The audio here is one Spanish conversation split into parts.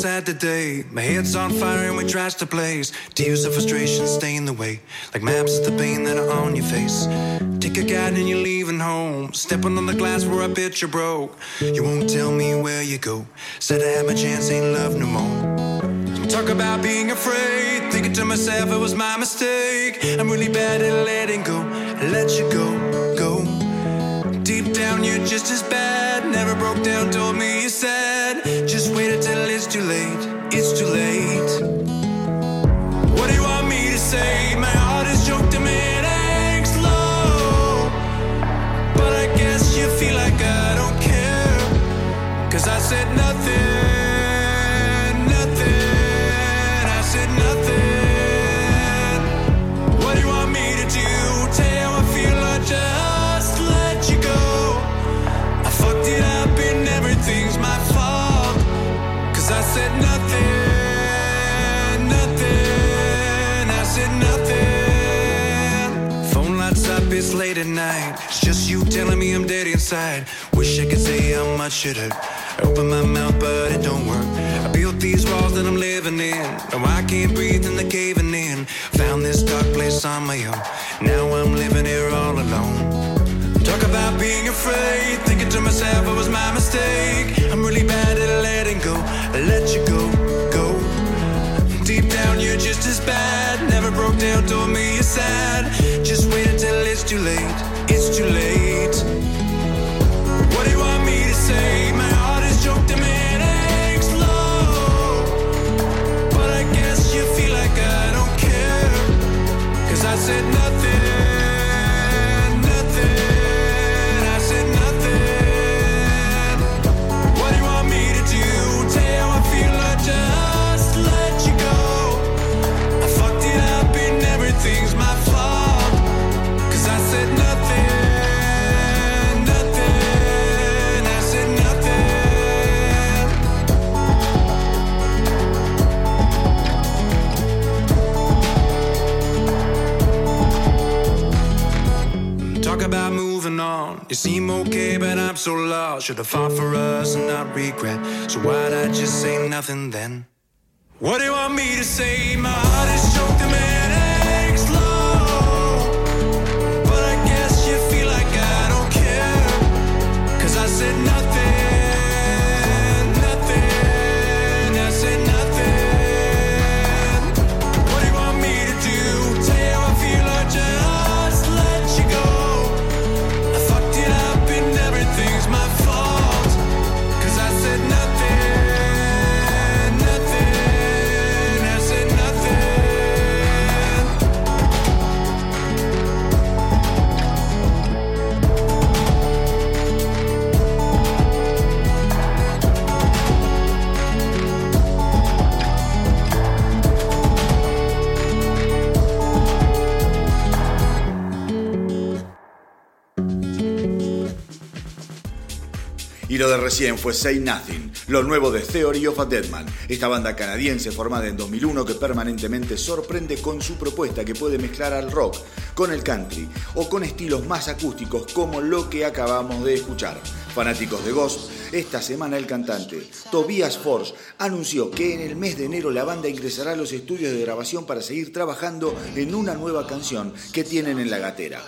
Sad today. My head's on fire and we trash the place. Tears of frustration stain the way, like maps of the pain that are on your face. Take a guide and you're leaving home. Stepping on the glass where I bet you broke. You won't tell me where you go. Said I had my chance, ain't love no more. Talk about being afraid. Thinking to myself it was my mistake. I'm really bad at letting go. I let you go, go. Deep down, you're just as bad. Never broke down, told me you said. Just wait until it's too late. It's too late. What do you want me to say? My heart is choked and head hangs low. But I guess you feel like I don't care. Cause I said. Nothing. It's just you telling me I'm dead inside. Wish I could say how much it hurt. I open my mouth, but it don't work. I built these walls that I'm living in. Now I can't breathe and they're caving in. Found this dark place on my own. Now I'm living here all alone. Talk about being afraid. Thinking to myself it was my mistake. I'm really bad at letting go. I let you go. Deep down, you're just as bad. Never broke down, told me you're sad. Just wait until it's too late. It's too late. What do you want me to say? My heart is choked and low. But I guess you feel like I don't care. Cause I said. Nothing. Should have fought for us and not regret. So why'd I just say nothing then? What do you want me to say? My heart is choked and lo de recién fue Say Nothing, lo nuevo de Theory of a Deadman, esta banda canadiense formada en 2001 que permanentemente sorprende con su propuesta que puede mezclar al rock con el country o con estilos más acústicos como lo que acabamos de escuchar. Fanáticos de Ghost, esta semana el cantante Tobias Force anunció que en el mes de enero la banda ingresará a los estudios de grabación para seguir trabajando en una nueva canción que tienen en la gatera.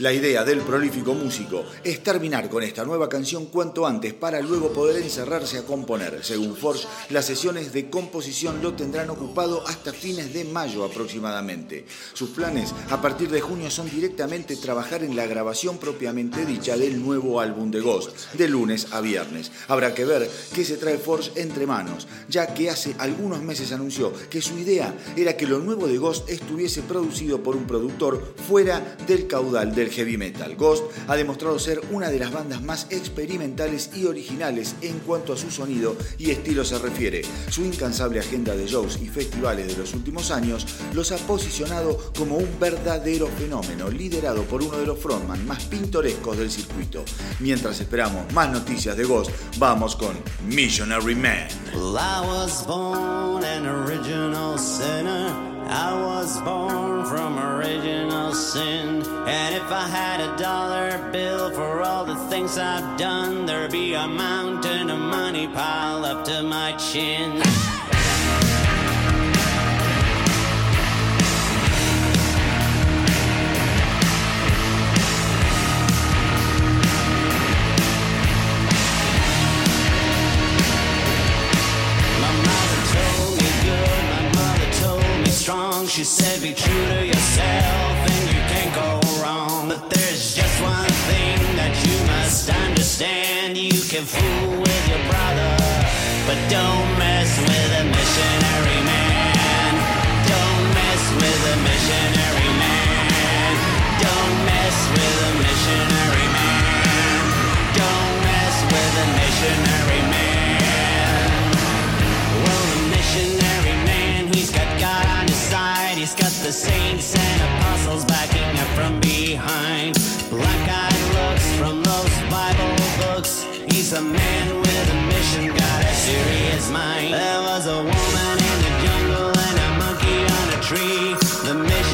La idea del prolífico músico es terminar con esta nueva canción cuanto antes para luego poder encerrarse a componer. Según Force, las sesiones de composición lo tendrán ocupado hasta fines de mayo aproximadamente. Sus planes a partir de junio son directamente trabajar en la grabación propiamente dicha del nuevo álbum de Ghost, de lunes a viernes. Habrá que ver qué se trae Force entre manos, ya que hace algunos meses anunció que su idea era que lo nuevo de Ghost estuviese producido por un productor fuera del caudal del heavy metal. Ghost ha demostrado ser una de las bandas más experimentales y originales en cuanto a su sonido y estilo se refiere. Su incansable agenda de shows y festivales de los últimos años los ha posicionado como un verdadero fenómeno, liderado por uno de los frontman más pintorescos del circuito. Mientras esperamos más noticias de Ghost, vamos con Missionary Man. I was born from original sin. And if I had a dollar bill for all the things I've done, there'd be a mountain of money piled up to my chin. She said, be true to yourself and you can't go wrong. But there's just one thing that you must understand. You can fool with your brother, but don't mess with a missionary man. Don't mess with a missionary man. Don't mess with a missionary man. Don't mess with a missionary man. He's got the saints and apostles backing up from behind. Black eyed looks from those Bible books. He's a man with a mission, got a serious mind. There was a woman in the jungle and a monkey on a tree. The missionary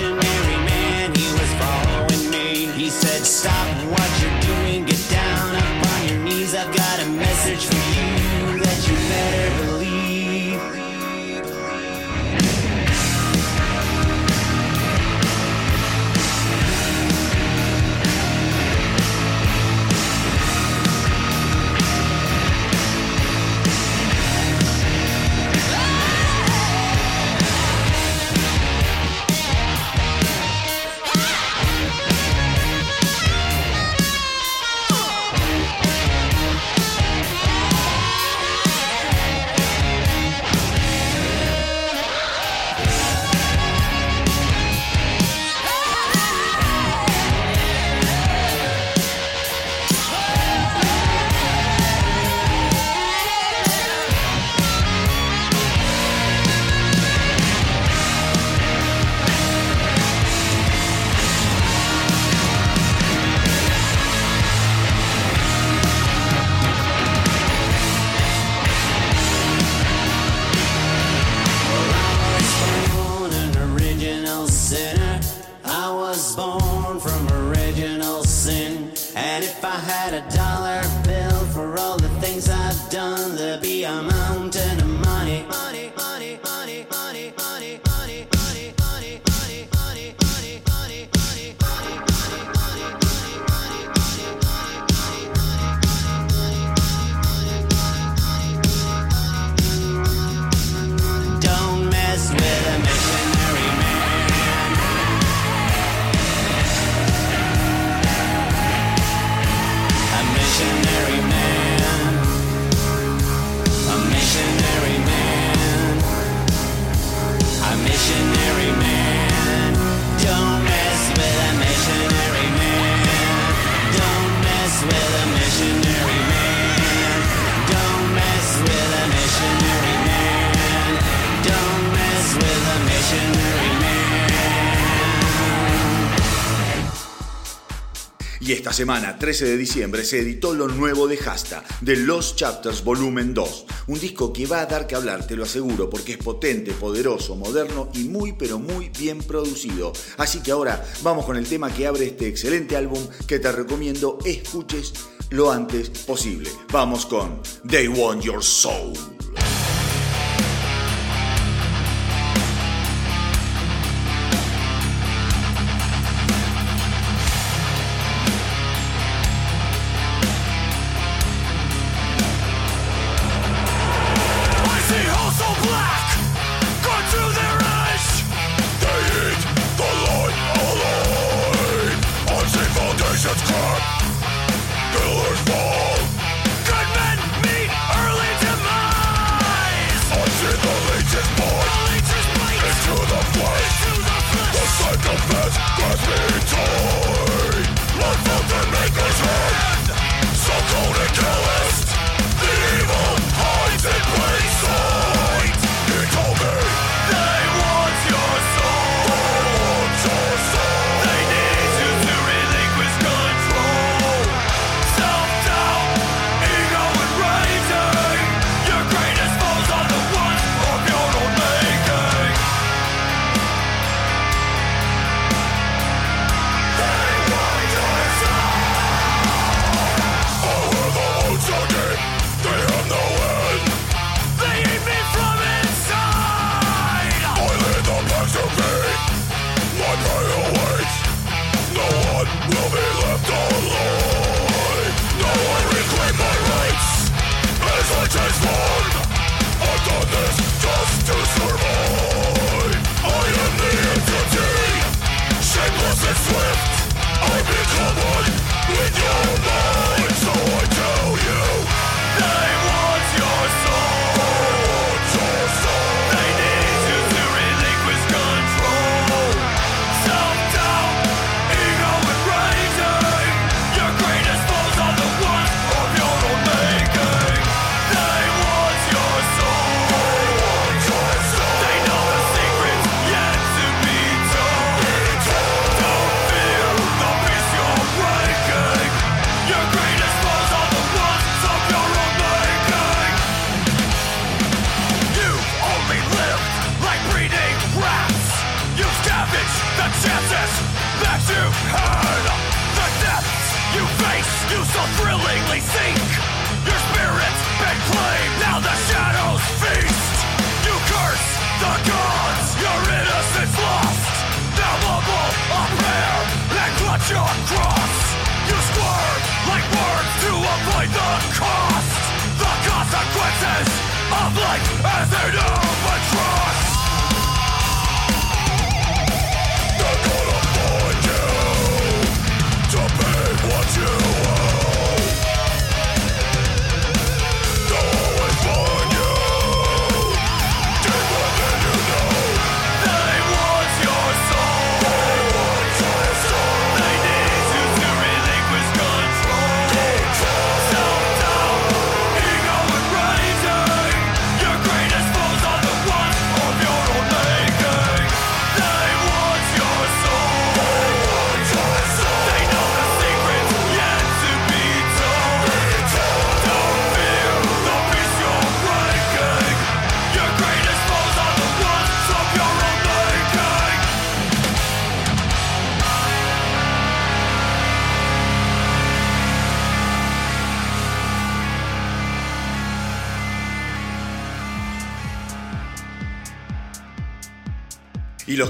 semana, 13 de diciembre, se editó lo nuevo de Hasta, de Los Chapters Volumen 2. Un disco que va a dar que hablar, te lo aseguro, porque es potente, poderoso, moderno y muy pero muy bien producido. Así que ahora vamos con el tema que abre este excelente álbum que te recomiendo escuches lo antes posible. Vamos con They Want Your Soul.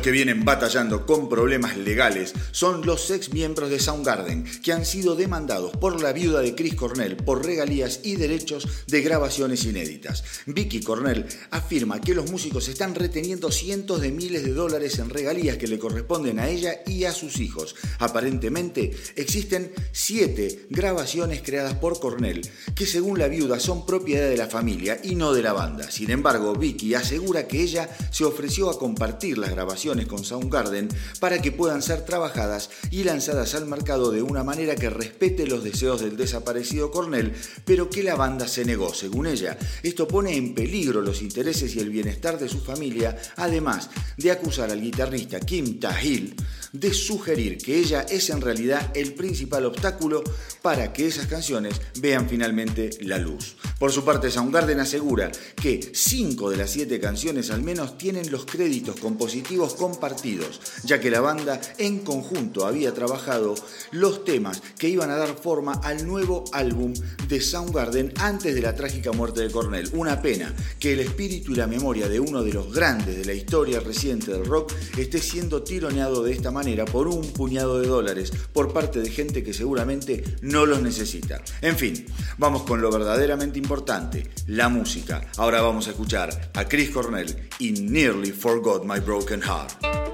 Que vienen batallando con problemas legales son los ex miembros de Soundgarden, que han sido demandados por la viuda de Chris Cornell por regalías y derechos de grabaciones inéditas. Vicky Cornell afirma que los músicos están reteniendo cientos de miles de dólares en regalías que le corresponden a ella y a sus hijos. Aparentemente existen siete grabaciones creadas por Cornell, que según la viuda son propiedad de la familia y no de la banda. Sin embargo, Vicky asegura que ella se ofreció a compartir las grabaciones con Soundgarden para que puedan ser trabajadas y lanzadas al mercado de una manera que respete los deseos del desaparecido Cornell, pero que la banda se negó, según ella. Esto pone en peligro los intereses y el bienestar de su familia, además de acusar al guitarrista Kim Tahil de sugerir que ella es en realidad el principal obstáculo para que esas canciones vean finalmente la luz. Por su parte, Soundgarden asegura que cinco de las siete canciones al menos tienen los créditos compositivos compartidos, ya que la banda en conjunto había trabajado los temas que iban a dar forma al nuevo álbum de Soundgarden antes de la trágica muerte de Cornell. Una pena que el espíritu y la memoria de uno de los grandes de la historia reciente del rock esté siendo tironeado de esta manera por un puñado de dólares por parte de gente que seguramente no los necesita. En fin, vamos con lo verdaderamente importante, la música. Ahora vamos a escuchar a Chris Cornell y Nearly Forgot My Broken Heart.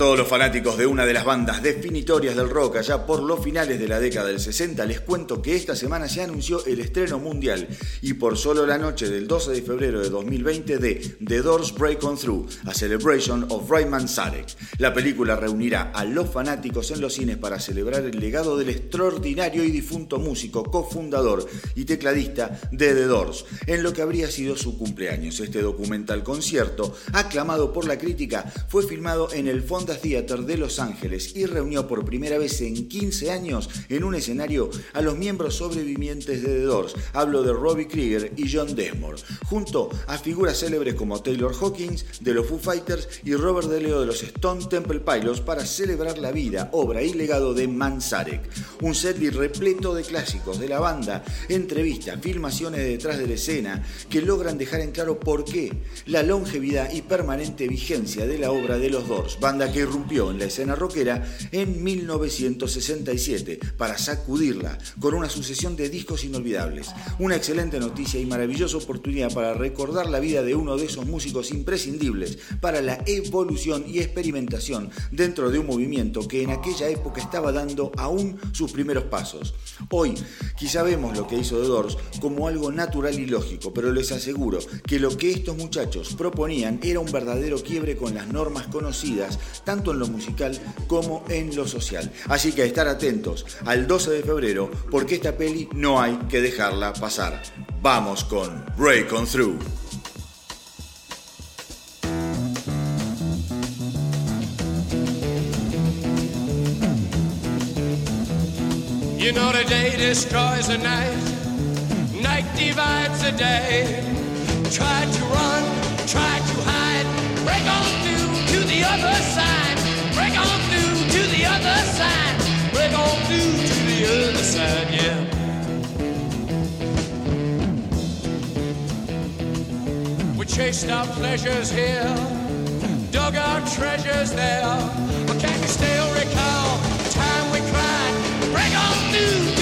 Todos los fanáticos de una de las bandas definitorias del rock allá por los finales de la década del 60, les cuento que esta semana se anunció el estreno mundial y por solo la noche del 12 de febrero de 2020 de The Doors Break On Through, a Celebration of Rayman Sarek. La película reunirá a los fanáticos en los cines para celebrar el legado del extraordinario y difunto músico, cofundador y tecladista de The Doors, en lo que habría sido su cumpleaños. Este documental concierto, aclamado por la crítica, fue filmado en el Theater de Los Ángeles y reunió por primera vez en 15 años en un escenario a los miembros sobrevivientes de The Doors. Hablo de Robbie Krieger y John Desmond, junto a figuras célebres como Taylor Hawkins de los Foo Fighters y Robert DeLeo de los Stone Temple Pilots para celebrar la vida, obra y legado de Manzarek. Un set repleto de clásicos de la banda, entrevistas, filmaciones detrás de la escena que logran dejar en claro por qué la longevidad y permanente vigencia de la obra de los Doors banda que irrumpió en la escena rockera en 1967 para sacudirla con una sucesión de discos inolvidables. Una excelente noticia y maravillosa oportunidad para recordar la vida de uno de esos músicos imprescindibles para la evolución y experimentación dentro de un movimiento que en aquella época estaba dando aún sus primeros pasos. Hoy quizá vemos lo que hizo The Doors como algo natural y lógico, pero les aseguro que lo que estos muchachos proponían era un verdadero quiebre con las normas conocidas tanto en lo musical como en lo social. Así que a estar atentos al 12 de febrero porque esta peli no hay que dejarla pasar. Vamos con Break On Through. You know the day destroys the night, night divides the day. Try to run, try to hide, break on other side. Break on through to the other side. Break on through to the other side, yeah. We chased our pleasures here, dug our treasures there. But can you still recall the time we cried? Break on through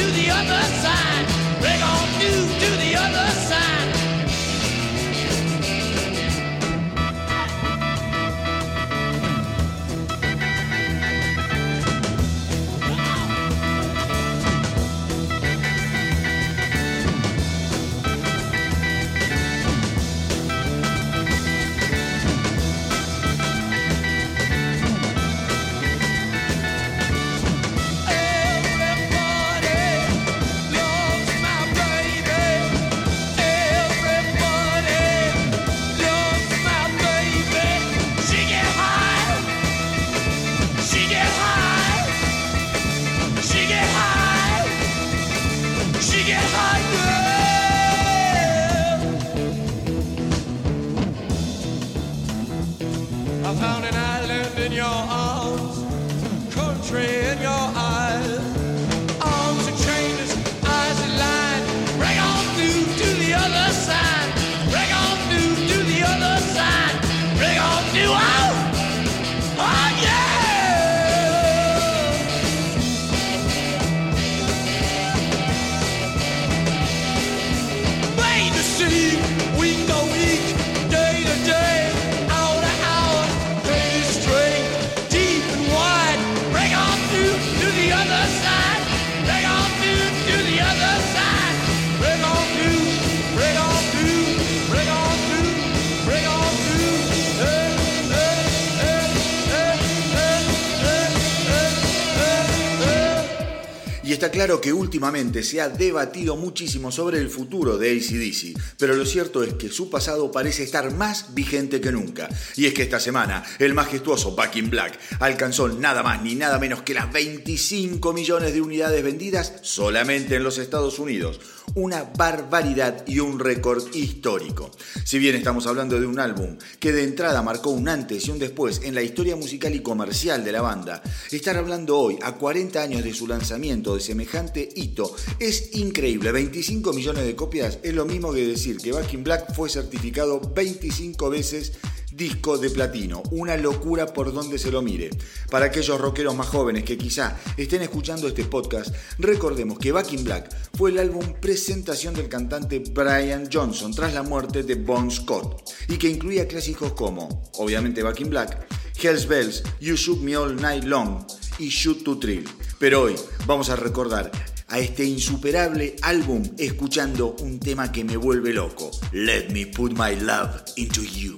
está claro que últimamente se ha debatido muchísimo sobre el futuro de ACDC, pero lo cierto es que su pasado parece estar más vigente que nunca. Y es que esta semana el majestuoso Back in Black alcanzó nada más ni nada menos que las 25 millones de unidades vendidas solamente en los Estados Unidos una barbaridad y un récord histórico. Si bien estamos hablando de un álbum que de entrada marcó un antes y un después en la historia musical y comercial de la banda, estar hablando hoy, a 40 años de su lanzamiento, de semejante hito, es increíble. 25 millones de copias es lo mismo que decir que Back in Black fue certificado 25 veces disco de platino, una locura por donde se lo mire. Para aquellos rockeros más jóvenes que quizá estén escuchando este podcast, recordemos que Back in Black fue el álbum presentación del cantante Brian Johnson tras la muerte de Bon Scott y que incluía clásicos como, obviamente Back in Black, Hells Bells, You Shoot Me All Night Long y Shoot to Thrill. Pero hoy vamos a recordar a este insuperable álbum escuchando un tema que me vuelve loco. Let me put my love into you.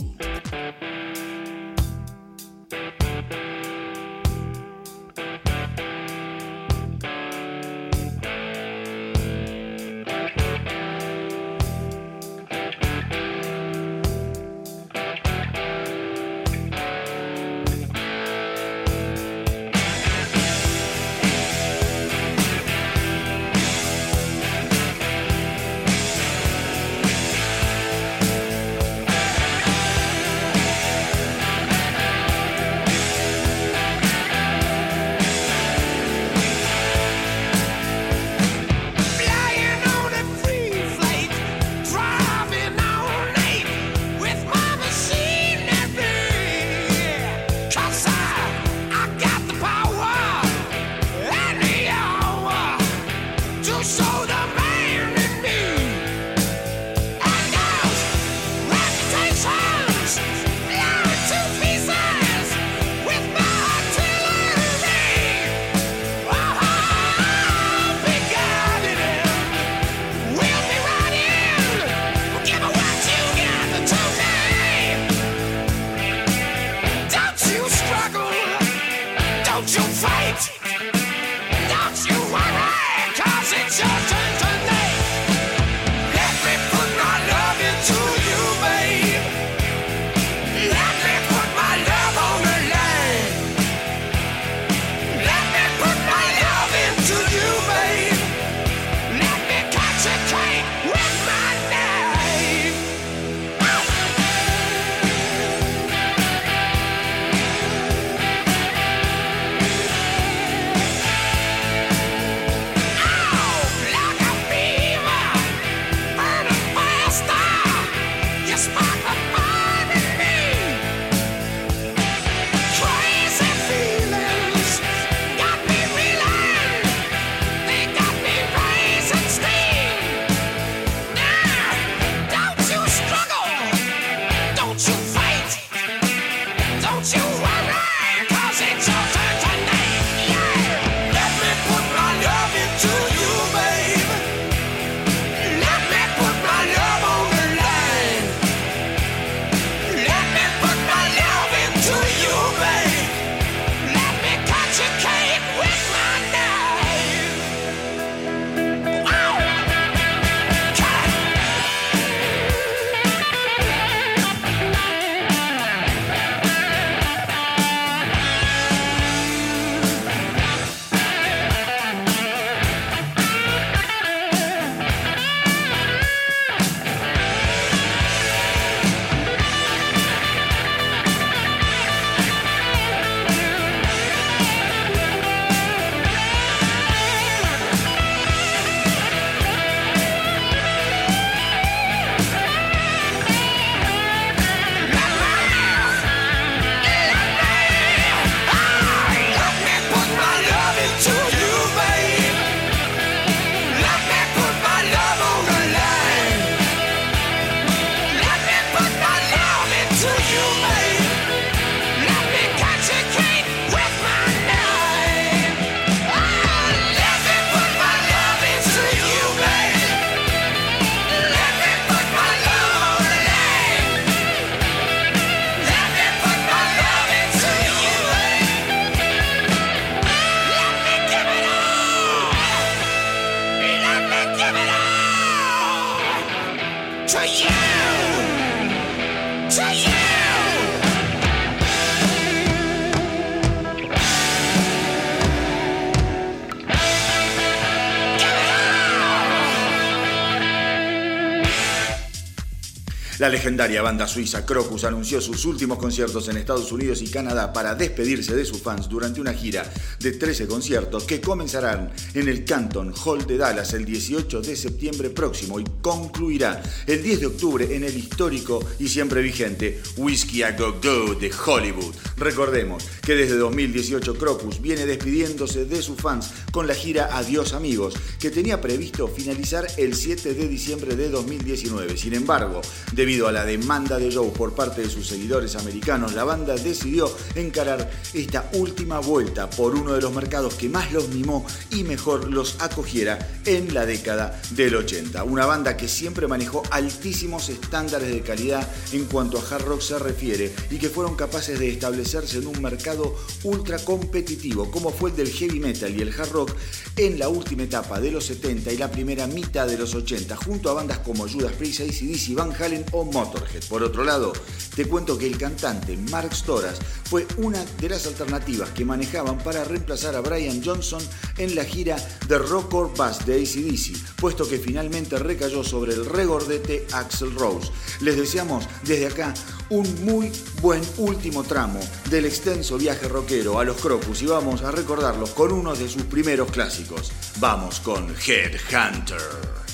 La legendaria banda suiza Crocus anunció sus últimos conciertos en Estados Unidos y Canadá para despedirse de sus fans durante una gira de 13 conciertos que comenzarán en el Canton Hall de Dallas el 18 de septiembre próximo y concluirá el 10 de octubre en el histórico y siempre vigente Whiskey a Go Go de Hollywood. Recordemos que desde 2018 Crocus viene despidiéndose de sus fans con la gira Adiós amigos, que tenía previsto finalizar el 7 de diciembre de 2019. Sin embargo, debido Debido a la demanda de Joe por parte de sus seguidores americanos, la banda decidió encarar esta última vuelta por uno de los mercados que más los mimó y mejor los acogiera en la década del 80. Una banda que siempre manejó altísimos estándares de calidad en cuanto a hard rock se refiere y que fueron capaces de establecerse en un mercado ultra competitivo como fue el del heavy metal y el hard rock en la última etapa de los 70 y la primera mitad de los 80 junto a bandas como Judas Priest, ACDC, Van Halen o Motorhead. Por otro lado, te cuento que el cantante Mark Storas fue una de las alternativas que manejaban para reemplazar a Brian Johnson en la gira The Rock or Bass de ACDC, puesto que finalmente recayó sobre el regordete Axel Rose. Les deseamos desde acá un muy buen último tramo del extenso viaje rockero a los Crocus y vamos a recordarlos con uno de sus primeros clásicos. Vamos con Headhunter.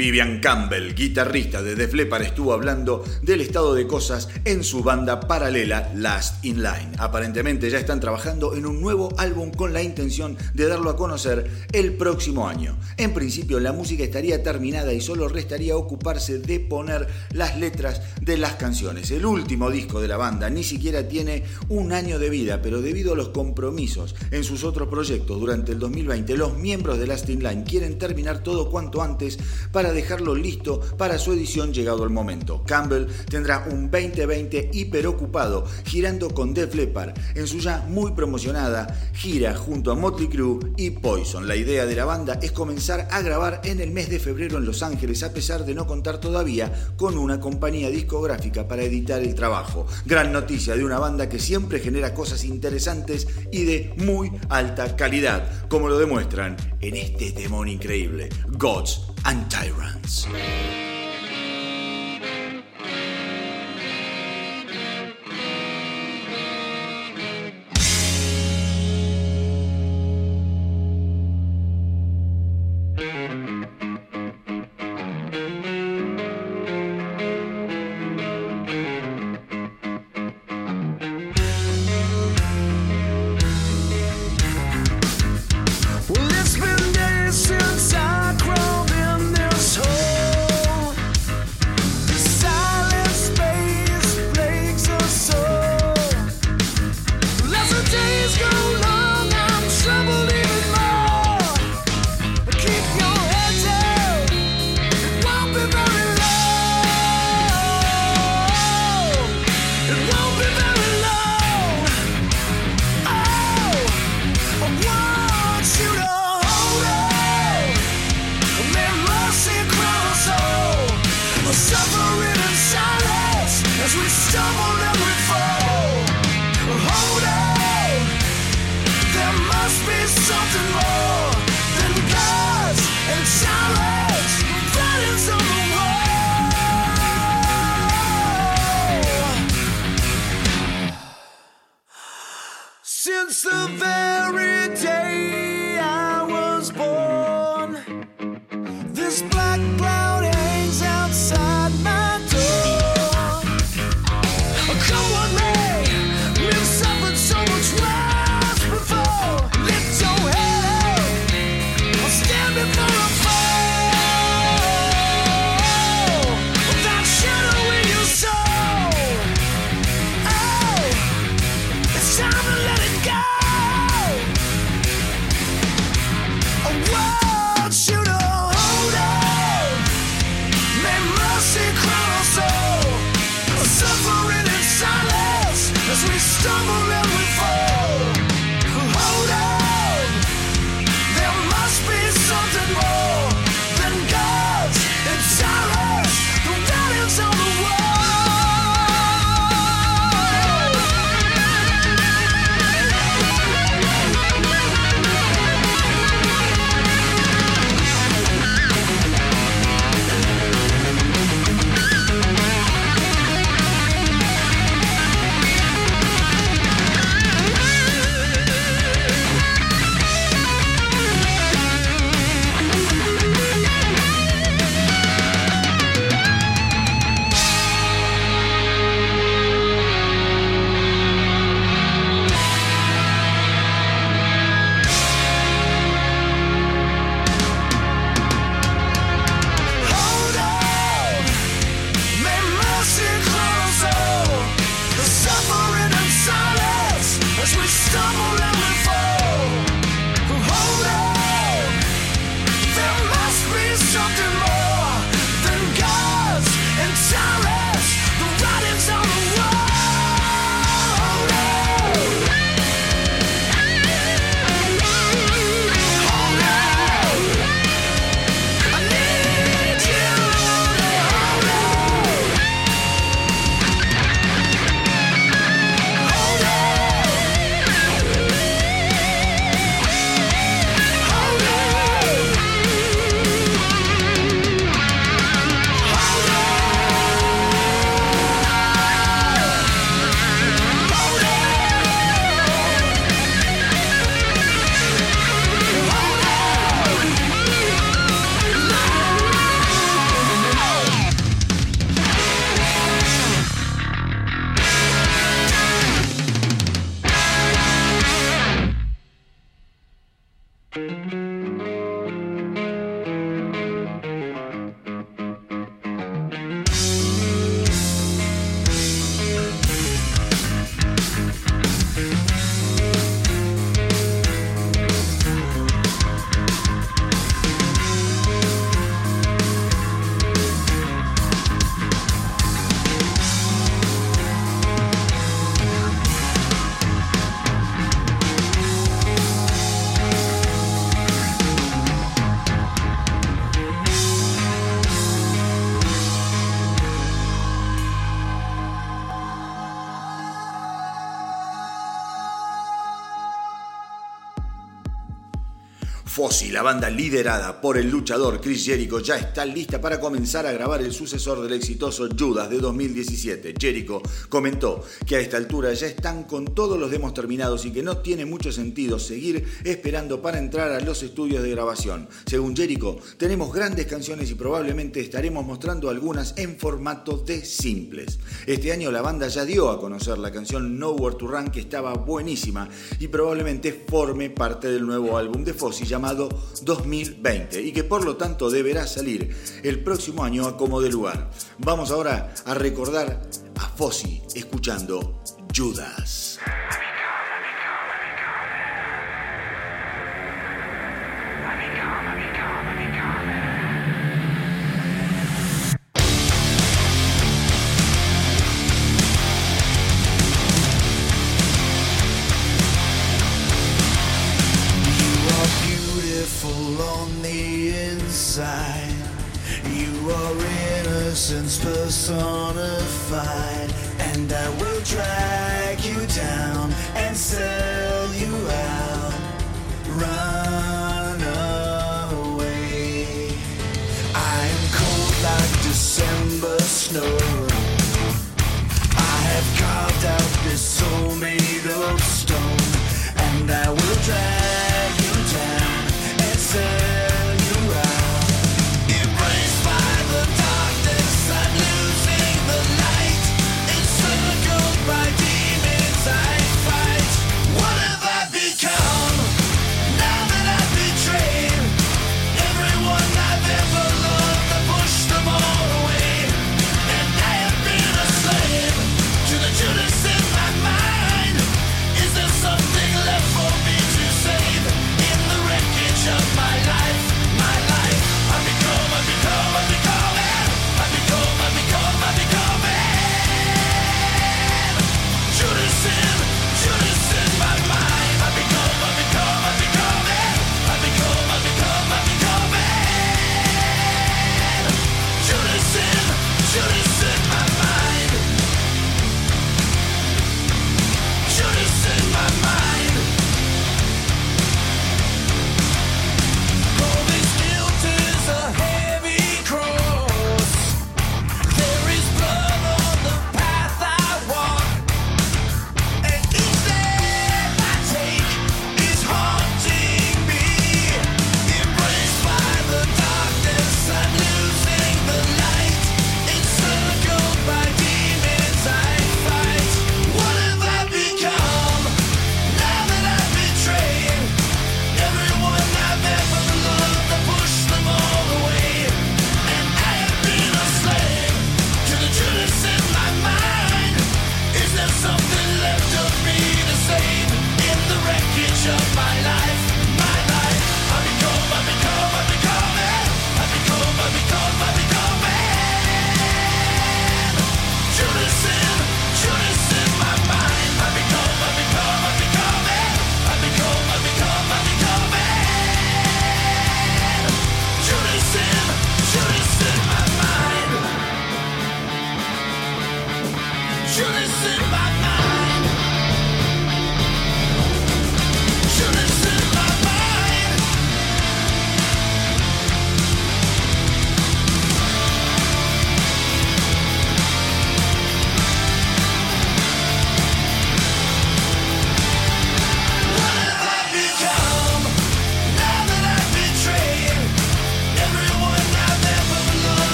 Vivian Campbell, guitarrista de Def Leppard, estuvo hablando del estado de cosas en su banda paralela Last in Line. Aparentemente ya están trabajando en un nuevo álbum con la intención de darlo a conocer el próximo año. En principio la música estaría terminada y solo restaría ocuparse de poner las letras de las canciones. El último disco de la banda ni siquiera tiene un año de vida, pero debido a los compromisos en sus otros proyectos durante el 2020, los miembros de Last in Line quieren terminar todo cuanto antes para dejarlo listo para su edición llegado el momento. Campbell tendrá un 2020 hiperocupado girando con Def Leppard en su ya muy promocionada gira junto a Motley Crue y Poison. La idea de la banda es comenzar a grabar en el mes de febrero en Los Ángeles a pesar de no contar todavía con una compañía discográfica para editar el trabajo. Gran noticia de una banda que siempre genera cosas interesantes y de muy alta calidad, como lo demuestran en este temón increíble, Gods and Tyrants. Fossi, la banda liderada por el luchador Chris Jericho, ya está lista para comenzar a grabar el sucesor del exitoso Judas de 2017. Jericho comentó que a esta altura ya están con todos los demos terminados y que no tiene mucho sentido seguir esperando para entrar a los estudios de grabación. Según Jericho, tenemos grandes canciones y probablemente estaremos mostrando algunas en formato de simples. Este año la banda ya dio a conocer la canción Nowhere to Run que estaba buenísima y probablemente forme parte del nuevo álbum de Fossi llamado 2020 y que por lo tanto deberá salir el próximo año a como de lugar. Vamos ahora a recordar a Fossi escuchando Judas. Personified, and I will drag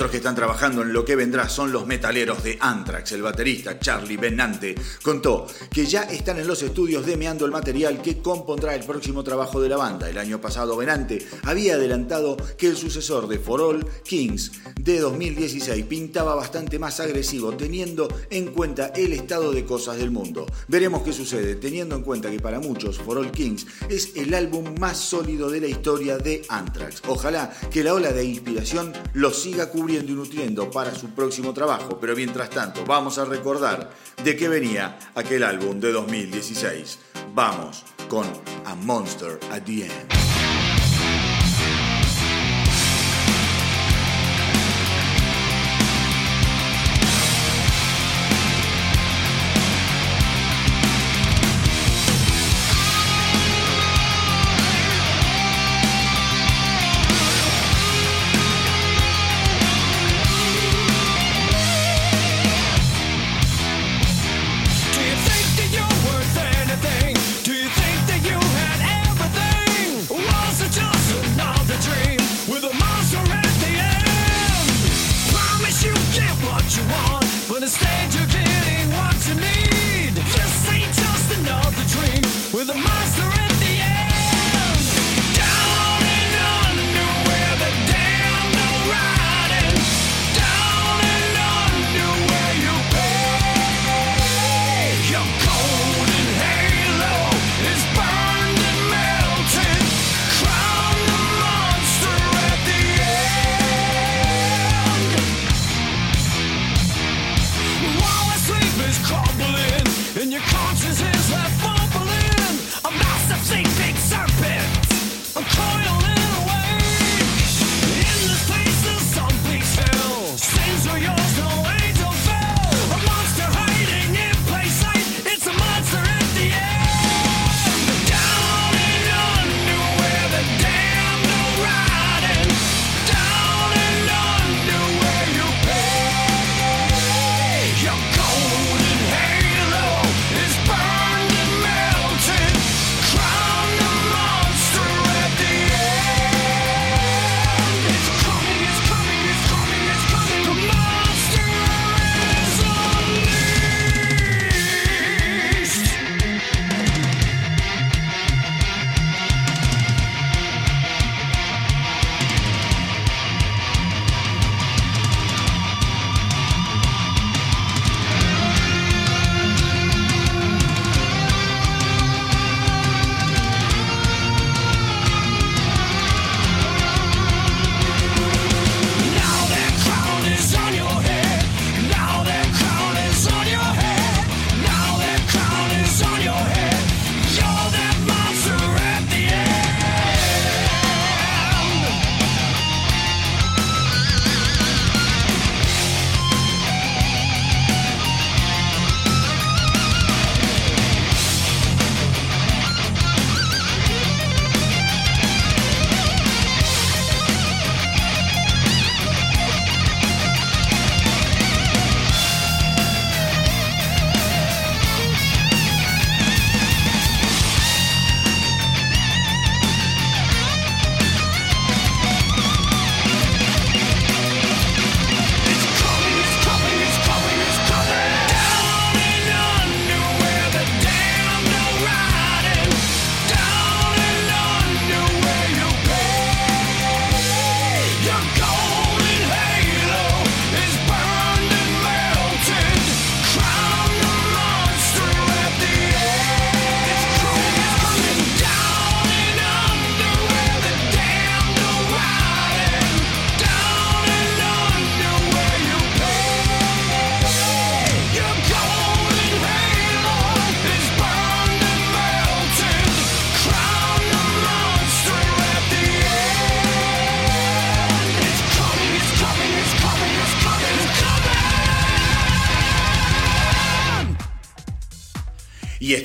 otros que están trabajando en lo que vendrá son los metaleros de Anthrax. El baterista Charlie Benante contó que ya están en los estudios demeando el material que compondrá el próximo trabajo de la banda. El año pasado Benante había adelantado que el sucesor de For All Kings de 2016 pintaba bastante más agresivo teniendo en cuenta el estado de cosas del mundo. Veremos qué sucede teniendo en cuenta que para muchos For All Kings es el álbum más sólido de la historia de Anthrax. Ojalá que la ola de inspiración lo siga cubriendo y nutriendo para su próximo trabajo, pero mientras tanto vamos a recordar de qué venía aquel álbum de 2016. Vamos con A Monster at the End.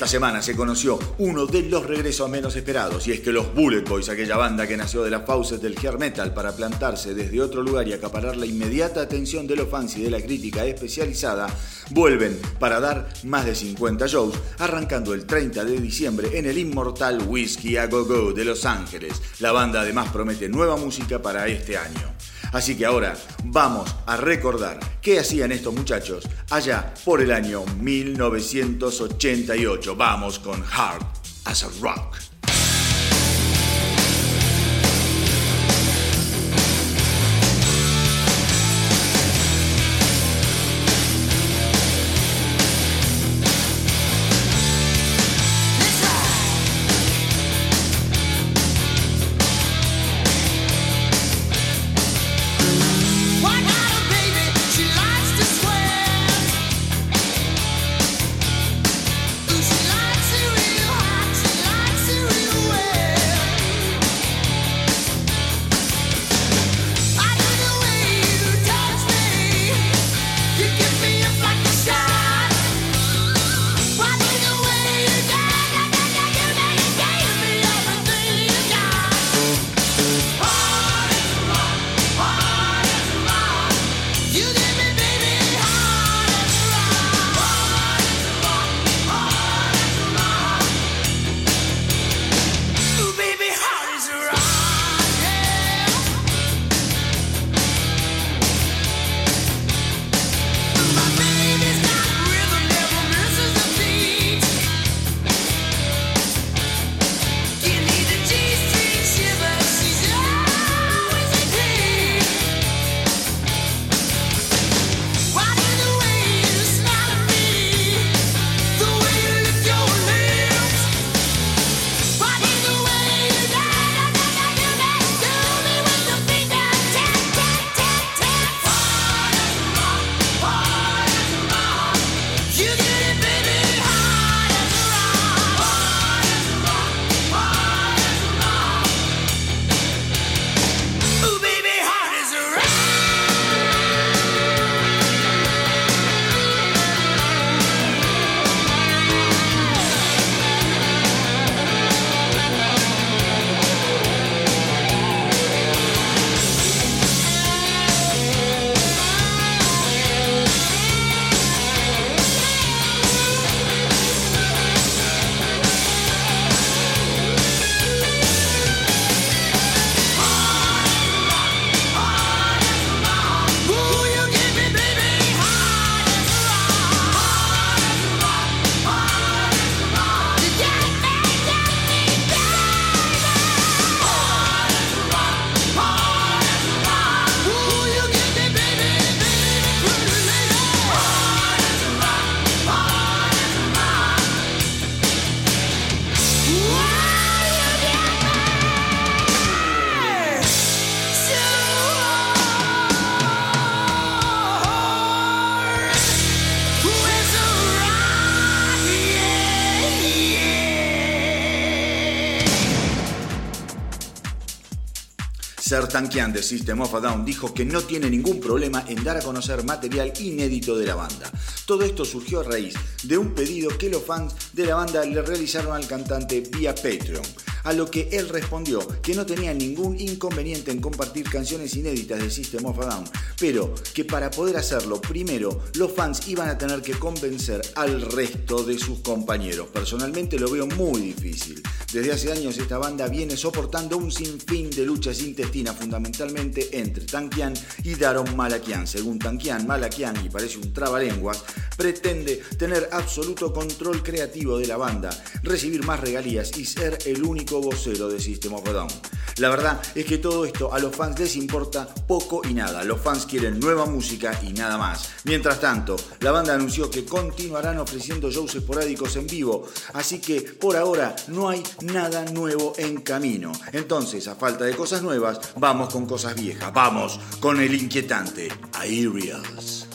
Esta semana se conoció uno de los regresos menos esperados, y es que los Bullet Boys, aquella banda que nació de las fauces del hair metal para plantarse desde otro lugar y acaparar la inmediata atención de los fans y de la crítica especializada, vuelven para dar más de 50 shows, arrancando el 30 de diciembre en el inmortal Whiskey a Go Go de Los Ángeles. La banda además promete nueva música para este año. Así que ahora vamos a recordar qué hacían estos muchachos allá por el año 1988. Vamos con Hard as a Rock. Sertankian de System of a Down dijo que no tiene ningún problema en dar a conocer material inédito de la banda. Todo esto surgió a raíz de un pedido que los fans de la banda le realizaron al cantante vía Patreon, a lo que él respondió que no tenía ningún inconveniente en compartir canciones inéditas de System of a Down, pero que para poder hacerlo, primero los fans iban a tener que convencer al resto de sus compañeros. Personalmente lo veo muy difícil. Desde hace años esta banda viene soportando un sinfín de luchas intestinas fundamentalmente entre Tankian y Daron Malakian. Según Tankian, Malakian, y parece un trabalenguas, pretende tener absoluto control creativo de la banda, recibir más regalías y ser el único vocero de System of a Down. La verdad es que todo esto a los fans les importa poco y nada. Los fans quieren nueva música y nada más. Mientras tanto, la banda anunció que continuarán ofreciendo shows esporádicos en vivo, así que por ahora no hay nada nuevo en camino. Entonces, a falta de cosas nuevas, vamos con cosas viejas. Vamos con el inquietante Aerials.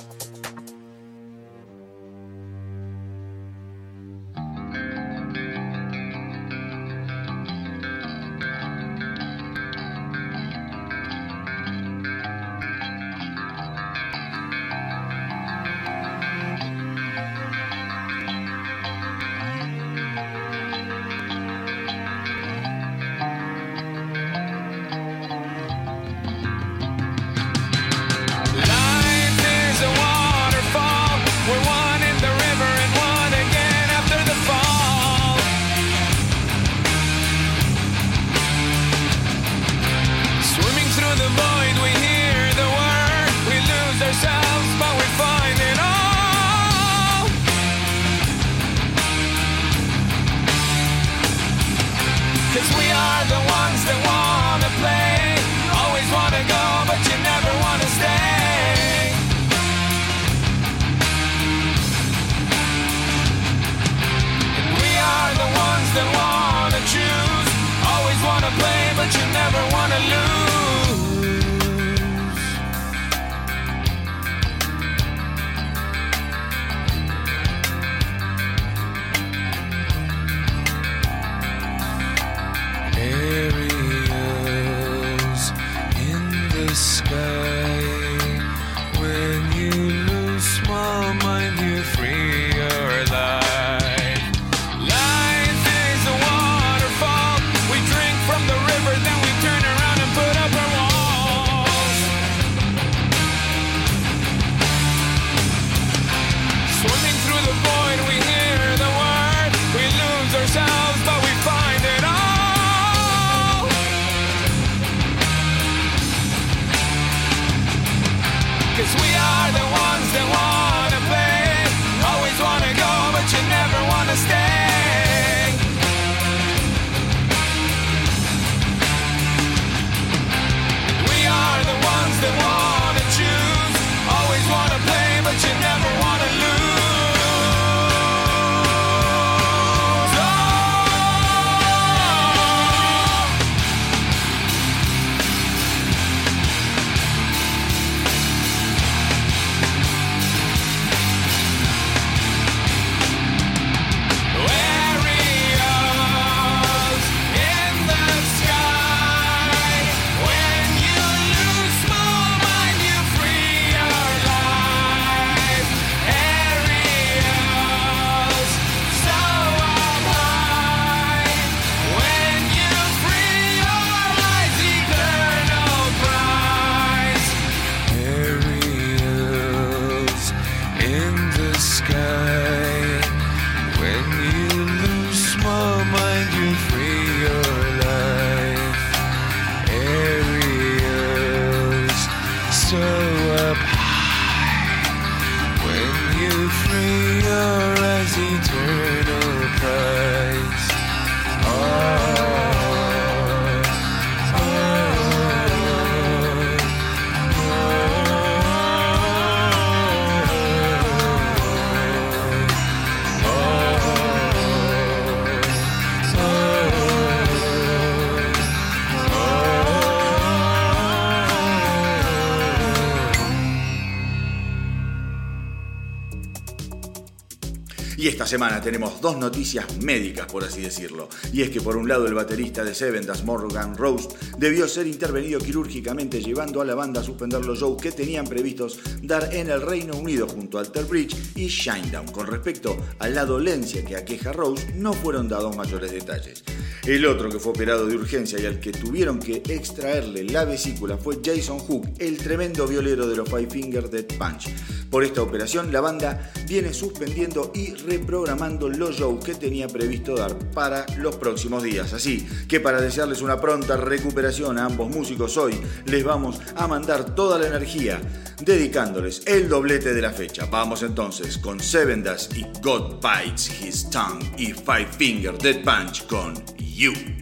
Semana tenemos dos noticias médicas, por así decirlo. Y es que por un lado el baterista de Seven, Das Morgan Rose, debió ser intervenido quirúrgicamente llevando a la banda a suspender los shows que tenían previstos dar en el Reino Unido junto a Alter Bridge y Shinedown. Con respecto a la dolencia que aqueja Rose, no fueron dados mayores detalles. El otro que fue operado de urgencia y al que tuvieron que extraerle la vesícula fue Jason Hook, el tremendo violero de los Five Finger Death Punch. Por esta operación, la banda viene suspendiendo y reprogramando los shows que tenía previsto dar para los próximos días. Así que para desearles una pronta recuperación a ambos músicos hoy, les vamos a mandar toda la energía dedicándoles el doblete de la fecha. Vamos entonces con Seven Das y God Bites His Tongue y Five Finger Dead Punch con You.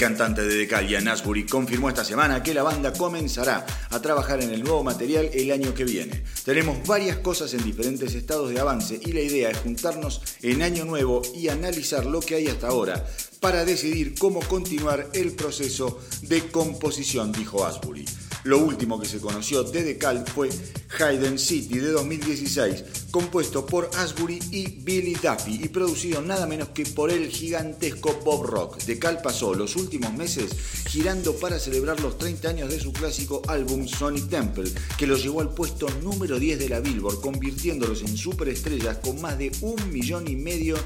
Cantante de Decal, Ian Asbury, confirmó esta semana que la banda comenzará a trabajar en el nuevo material el año que viene. Tenemos varias cosas en diferentes estados de avance y la idea es juntarnos en año nuevo y analizar lo que hay hasta ahora para decidir cómo continuar el proceso de composición, dijo Asbury. Lo último que se conoció de Decal fue Hayden City de 2016, compuesto por Asbury y Billy Duffy y producido nada menos que por el gigantesco Bob Rock. Decal pasó los últimos meses girando para celebrar los 30 años de su clásico álbum Sonic Temple, que lo llevó al puesto número 10 de la Billboard, convirtiéndolos en superestrellas con más de un millón y medio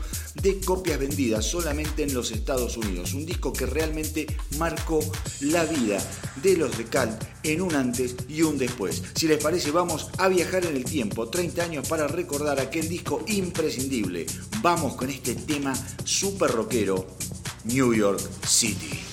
de copias vendidas solamente en los Estados Unidos. Un disco que realmente marcó la vida de los Decal en un antes y un después. Si les parece, vamos a viajar en el tiempo, 30 años para recordar aquel disco imprescindible. Vamos con este tema super rockero, New York City.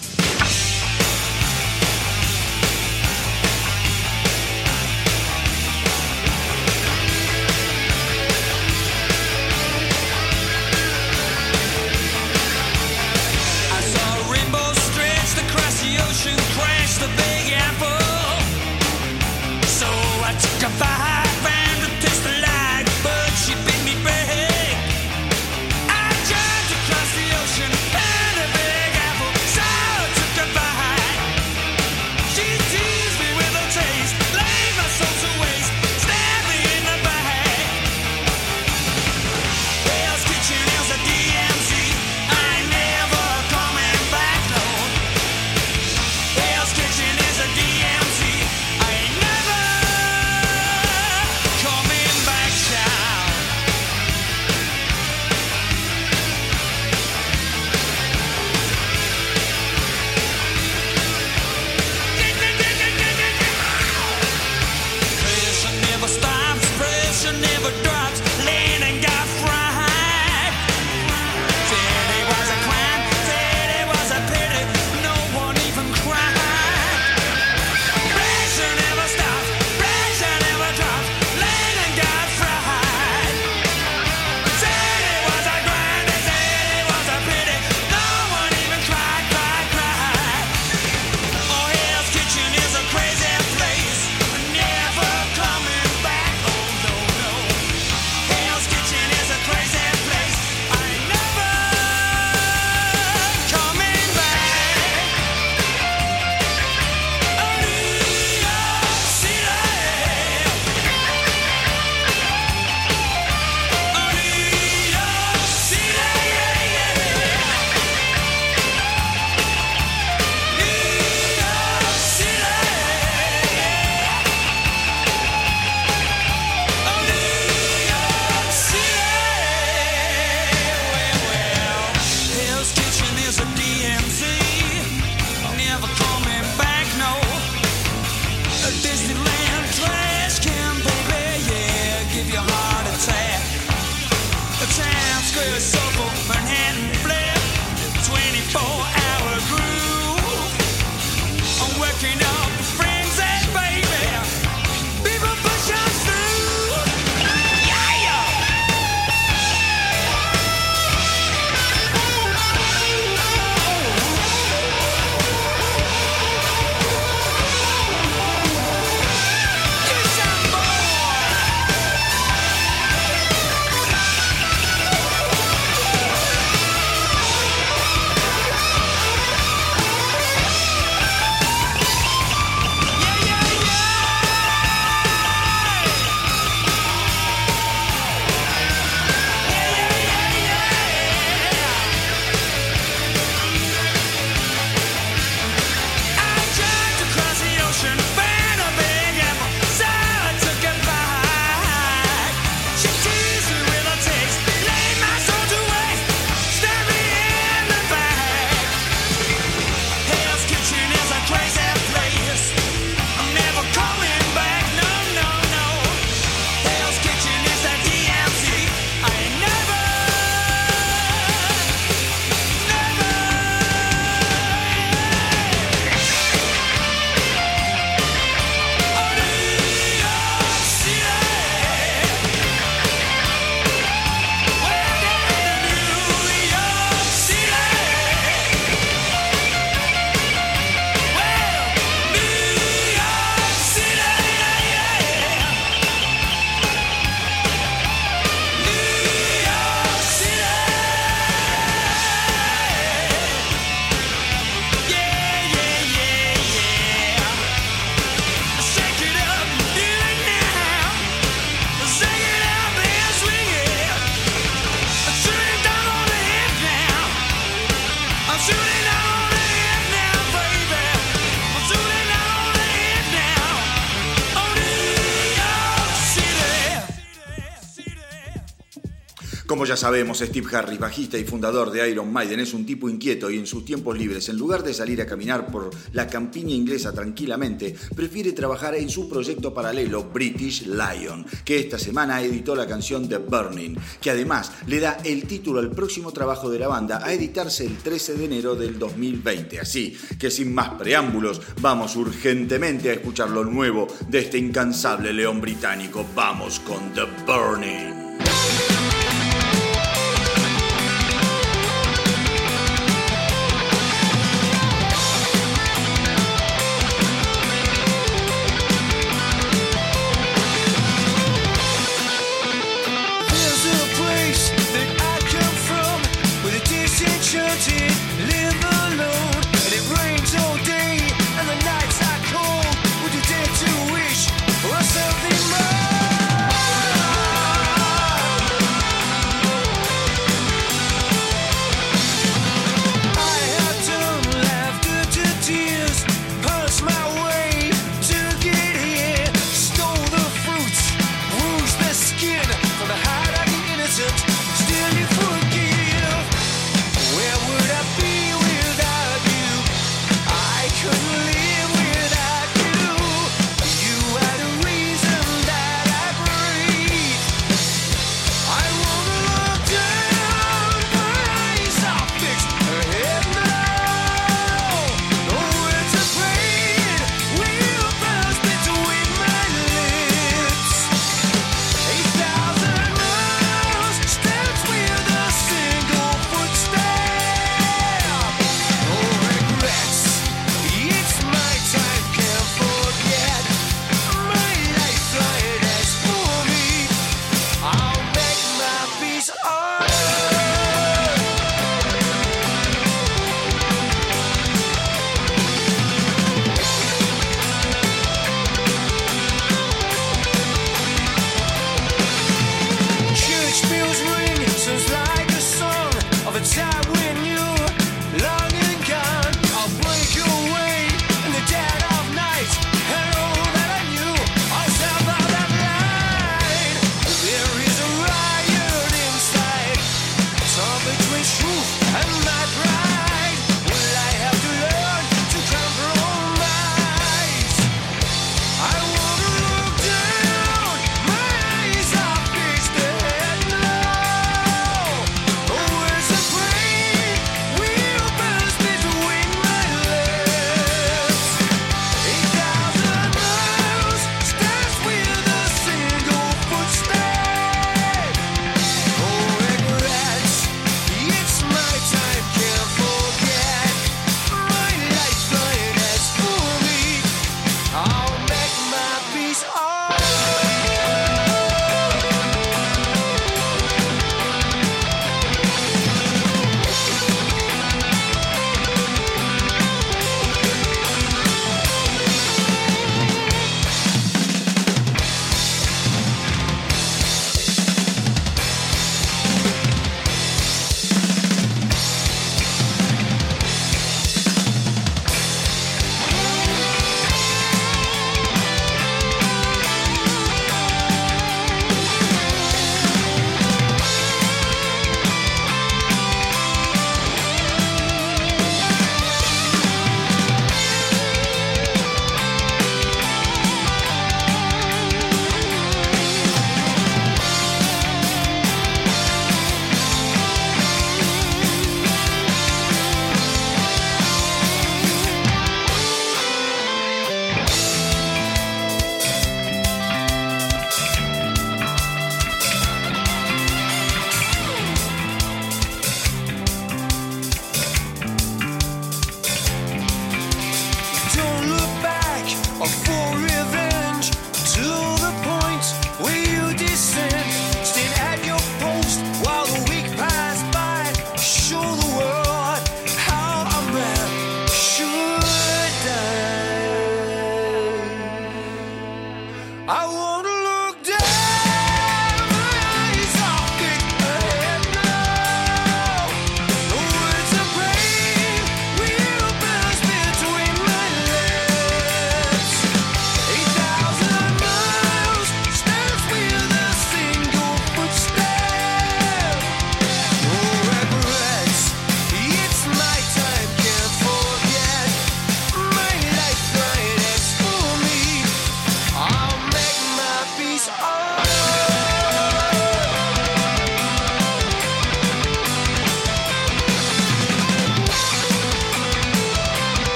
Ya sabemos, Steve Harris, bajista y fundador de Iron Maiden, es un tipo inquieto y en sus tiempos libres, en lugar de salir a caminar por la campiña inglesa tranquilamente, prefiere trabajar en su proyecto paralelo British Lion, que esta semana editó la canción The Burning, que además le da el título al próximo trabajo de la banda a editarse el 13 de enero del 2020. Así que sin más preámbulos, vamos urgentemente a escuchar lo nuevo de este incansable león británico. Vamos con The Burning.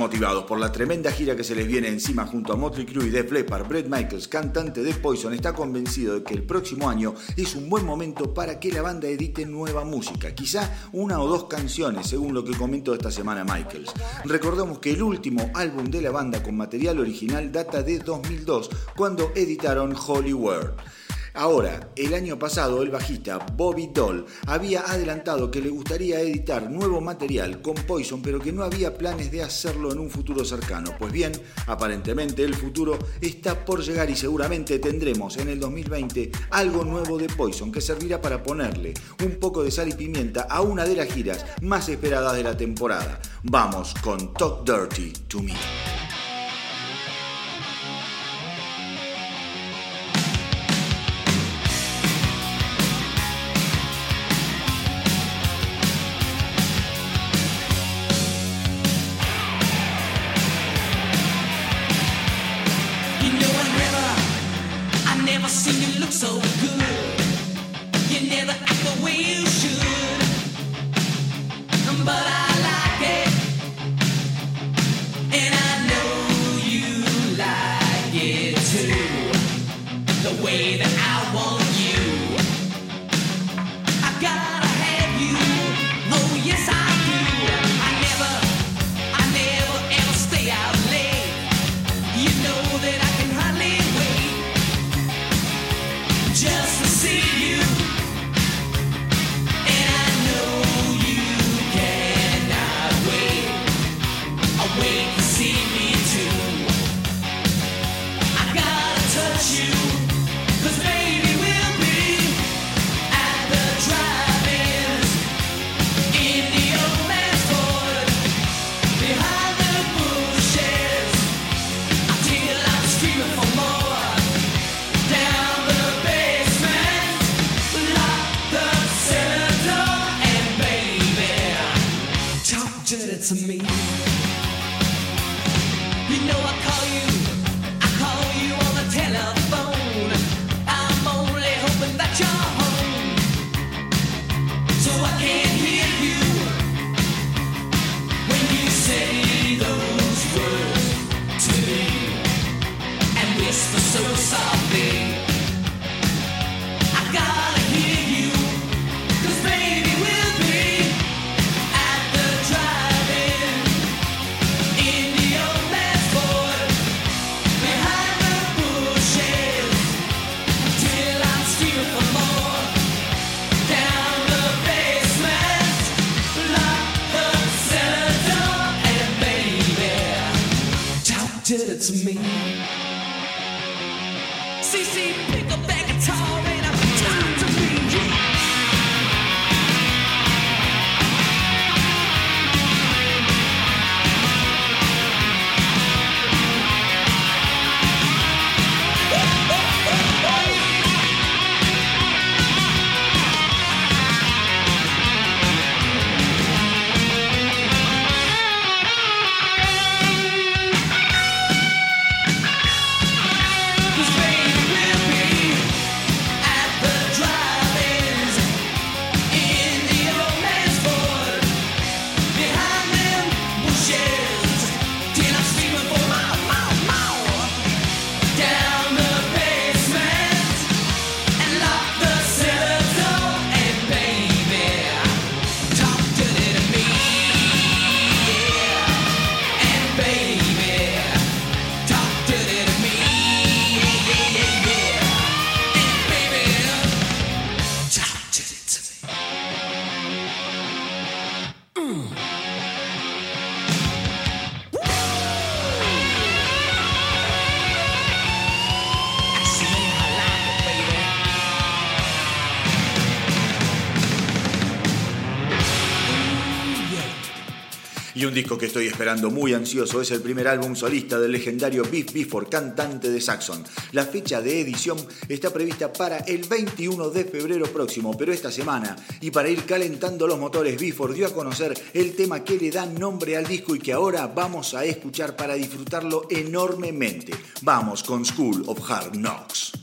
Motivados por la tremenda gira que se les viene encima junto a Motley Crue y Def Leppard, Brett Michaels, cantante de Poison, está convencido de que el próximo año es un buen momento para que la banda edite nueva música, quizá una o dos canciones, según lo que comentó esta semana Michaels. Recordemos que el último álbum de la banda con material original data de 2002, cuando editaron Holy World. Ahora, el año pasado el bajista Bobby Doll había adelantado que le gustaría editar nuevo material con Poison, pero que no había planes de hacerlo en un futuro cercano. Pues bien, aparentemente el futuro está por llegar y seguramente tendremos en el 2020 algo nuevo de Poison que servirá para ponerle un poco de sal y pimienta a una de las giras más esperadas de la temporada. Vamos con Talk Dirty to Me. To me. Disco que estoy esperando muy ansioso es el primer álbum solista del legendario Biff Bifford, cantante de Saxon. La fecha de edición está prevista para el 21 de febrero próximo, pero esta semana, y para ir calentando los motores, Bifford dio a conocer el tema que le da nombre al disco y que ahora vamos a escuchar para disfrutarlo enormemente. Vamos con School of Hard Knocks.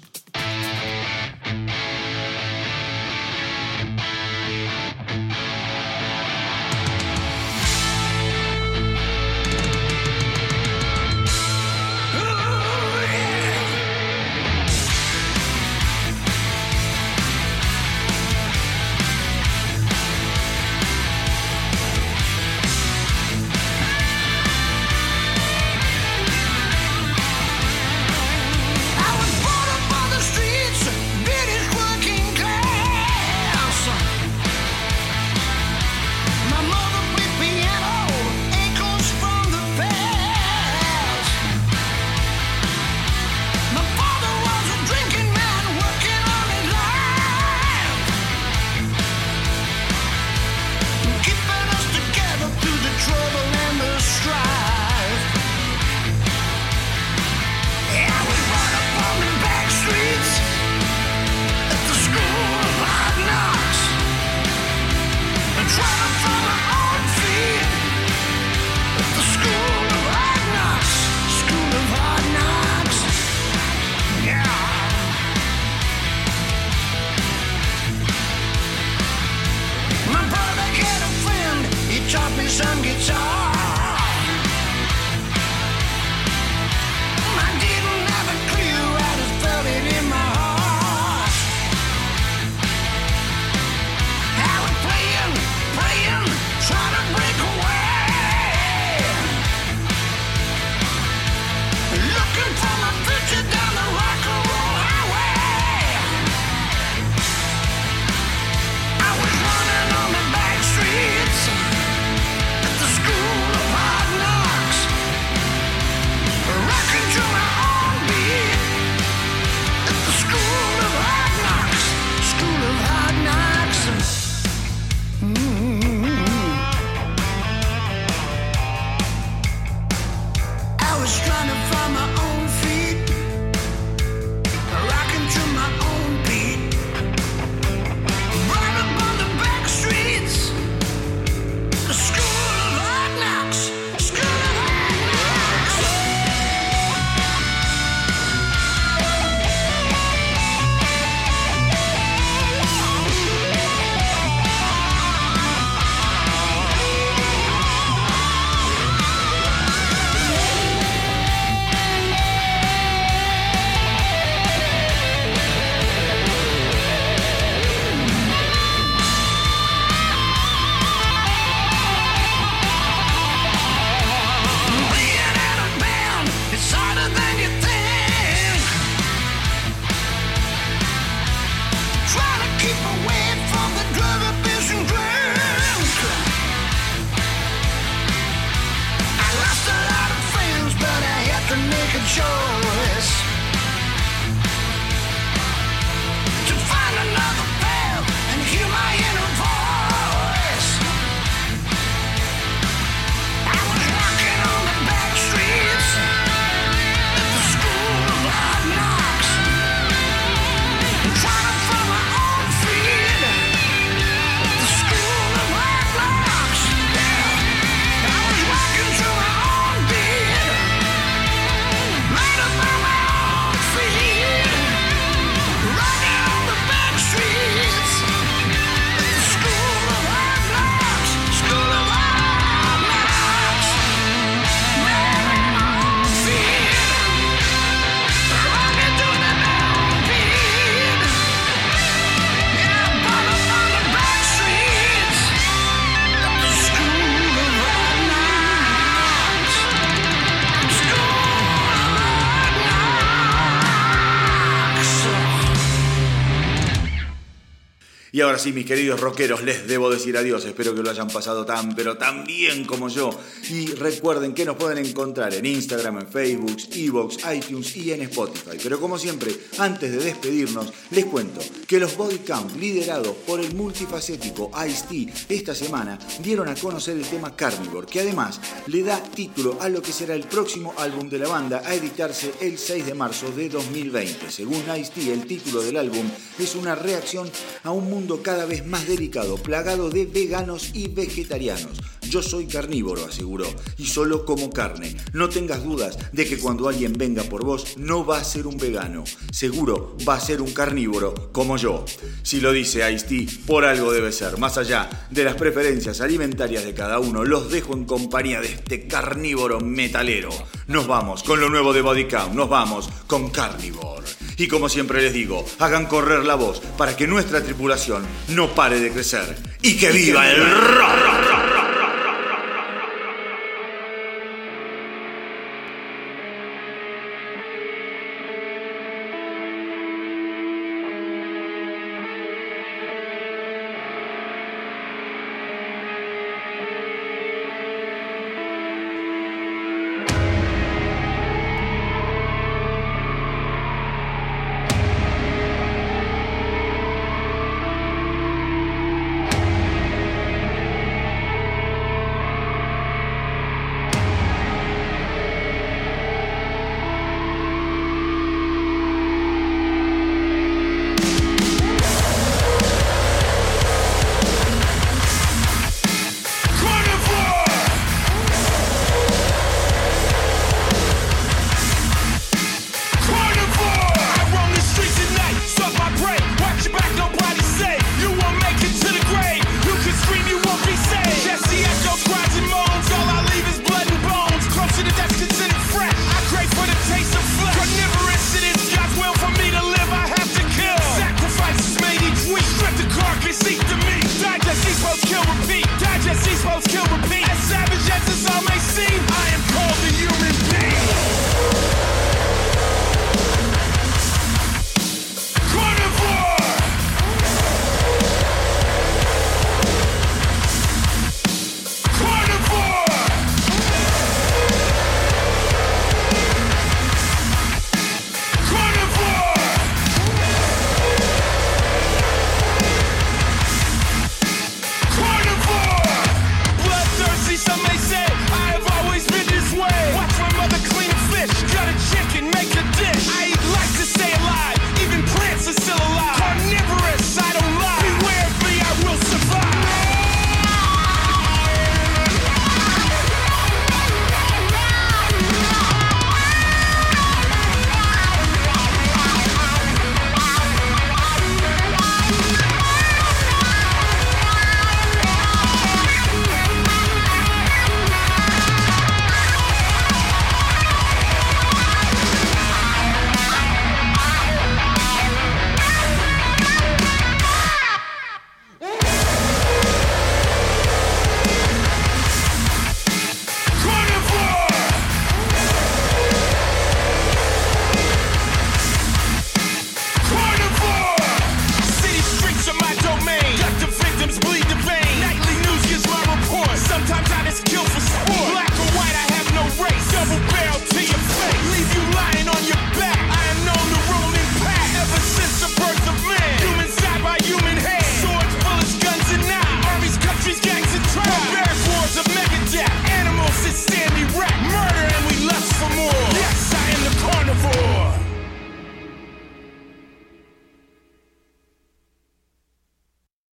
Ahora mis queridos rockeros, les debo decir adiós. Espero que lo hayan pasado tan, pero tan bien como yo. Y recuerden que nos pueden encontrar en Instagram, en Facebook, Evox, iTunes y en Spotify. Pero como siempre, antes de despedirnos, les cuento que los Body Count, liderados por el multifacético Ice-T, esta semana dieron a conocer el tema Carnivore, que además le da título a lo que será el próximo álbum de la banda a editarse el 6 de marzo de 2020. Según Ice-T, el título del álbum es una reacción a un mundo cada vez más delicado, plagado de veganos y vegetarianos. Yo soy carnívoro, aseguró, y solo como carne. No tengas dudas de que cuando alguien venga por vos no va a ser un vegano. Seguro va a ser un carnívoro como yo. Si lo dice Ice-T, por algo debe ser. Más allá de las preferencias alimentarias de cada uno, los dejo en compañía de este carnívoro metalero. Nos vamos con lo nuevo de Body Count, nos vamos con Carnivore. Y como siempre les digo, hagan correr la voz para que nuestra tripulación no pare de crecer. ¡Y que viva el rock!